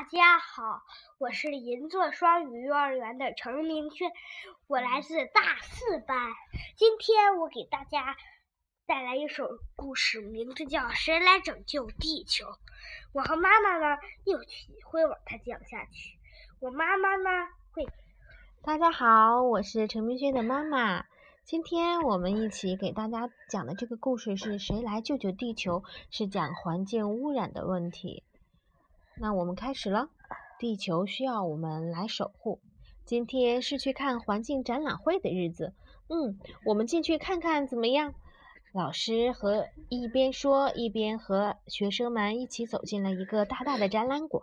大家好，我是银座双语幼儿园的陈明轩，我来自大四班。今天我给大家带来一首故事，名字叫《谁来拯救地球》。我和妈妈呢，一起会把它讲下去。我妈妈呢，会。大家好，我是陈明轩的妈妈。今天我们一起给大家讲的这个故事是谁来救救地球？是讲环境污染的问题。那我们开始了，地球需要我们来守护。今天是去看环境展览会的日子，嗯，我们进去看看怎么样？老师和一边说一边和学生们一起走进了一个大大的展览馆。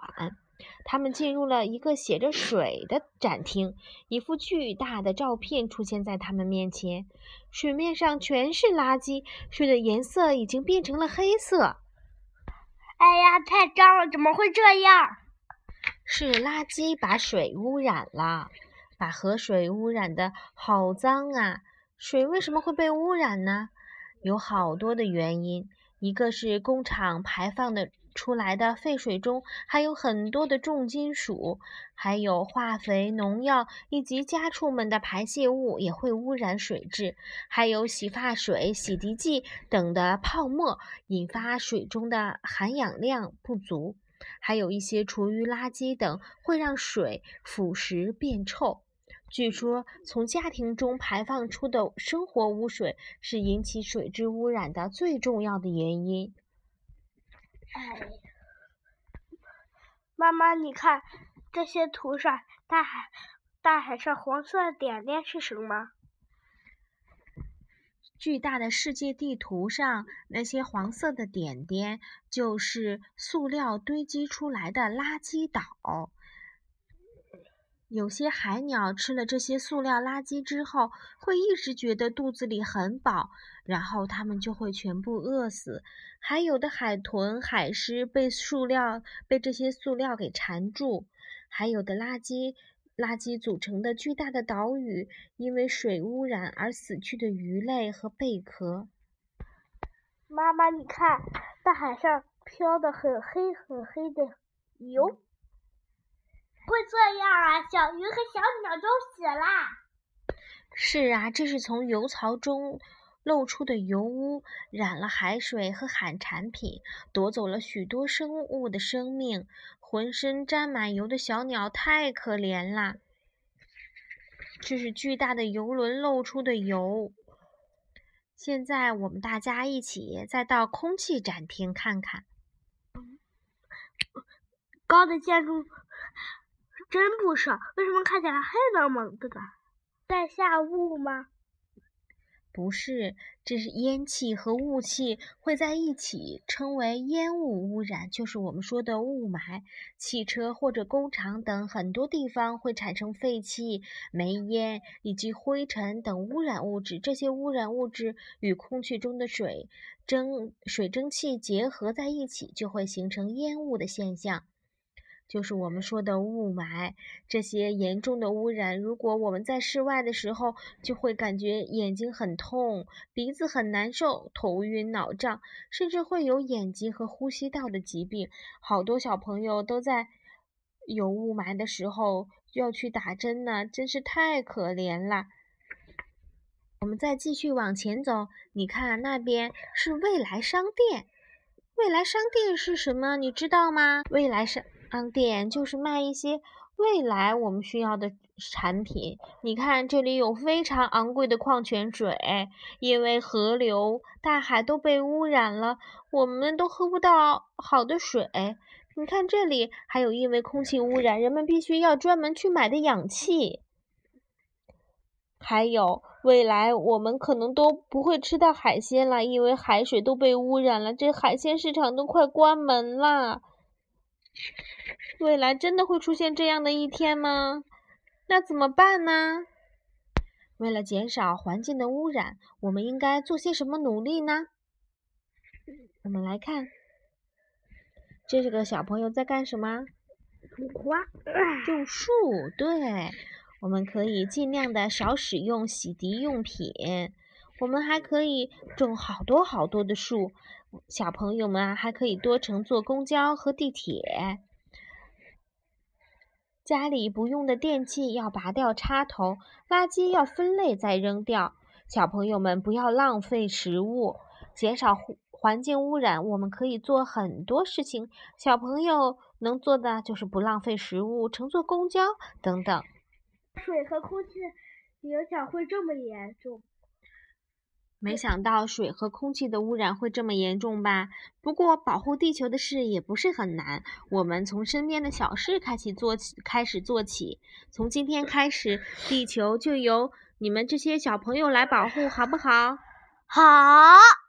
他们进入了一个写着“水”的展厅，一幅巨大的照片出现在他们面前，水面上全是垃圾，水的颜色已经变成了黑色。哎呀，太脏了！怎么会这样？是垃圾把水污染了，把河水污染的好脏啊！水为什么会被污染呢？有好多的原因，一个是工厂排放的。出来的废水中还有很多的重金属，还有化肥、农药以及家畜们的排泄物也会污染水质，还有洗发水、洗涤剂等的泡沫引发水中的含氧量不足，还有一些厨余垃圾等会让水腐蚀变臭。据说，从家庭中排放出的生活污水是引起水质污染的最重要的原因。哎，妈妈，你看这些图上，大海，大海上黄色点点是什么？巨大的世界地图上，那些黄色的点点就是塑料堆积出来的垃圾岛。有些海鸟吃了这些塑料垃圾之后，会一直觉得肚子里很饱，然后它们就会全部饿死。还有的海豚、海狮被塑料被这些塑料给缠住，还有的垃圾垃圾组成的巨大的岛屿，因为水污染而死去的鱼类和贝壳。妈妈，你看，大海上飘的很黑很黑的油。会这样啊！小鱼和小鸟都死啦。是啊，这是从油槽中露出的油污染了海水和海产品，夺走了许多生物的生命。浑身沾满油的小鸟太可怜啦。这是巨大的游轮露出的油。现在我们大家一起再到空气展厅看看。高的建筑。真不少，为什么看起来黑蒙蒙的？在下雾吗？不是，这是烟气和雾气会在一起，称为烟雾污染，就是我们说的雾霾。汽车或者工厂等很多地方会产生废气、煤烟以及灰尘等污染物质，这些污染物质与空气中的水蒸水蒸气结合在一起，就会形成烟雾的现象。就是我们说的雾霾，这些严重的污染，如果我们在室外的时候，就会感觉眼睛很痛，鼻子很难受，头晕脑胀，甚至会有眼疾和呼吸道的疾病。好多小朋友都在有雾霾的时候要去打针呢，真是太可怜了。我们再继续往前走，你看那边是未来商店。未来商店是什么？你知道吗？未来商。商店就是卖一些未来我们需要的产品。你看，这里有非常昂贵的矿泉水，因为河流、大海都被污染了，我们都喝不到好的水。你看，这里还有因为空气污染，人们必须要专门去买的氧气。还有，未来我们可能都不会吃到海鲜了，因为海水都被污染了，这海鲜市场都快关门了。未来真的会出现这样的一天吗？那怎么办呢？为了减少环境的污染，我们应该做些什么努力呢？我们来看，这是个小朋友在干什么？种花，种树。对，我们可以尽量的少使用洗涤用品。我们还可以种好多好多的树。小朋友们还可以多乘坐公交和地铁。家里不用的电器要拔掉插头，垃圾要分类再扔掉。小朋友们不要浪费食物，减少环境污染。我们可以做很多事情，小朋友能做的就是不浪费食物，乘坐公交等等。水和空气影响会这么严重？没想到水和空气的污染会这么严重吧？不过保护地球的事也不是很难，我们从身边的小事开始做起，开始做起。从今天开始，地球就由你们这些小朋友来保护，好不好？好。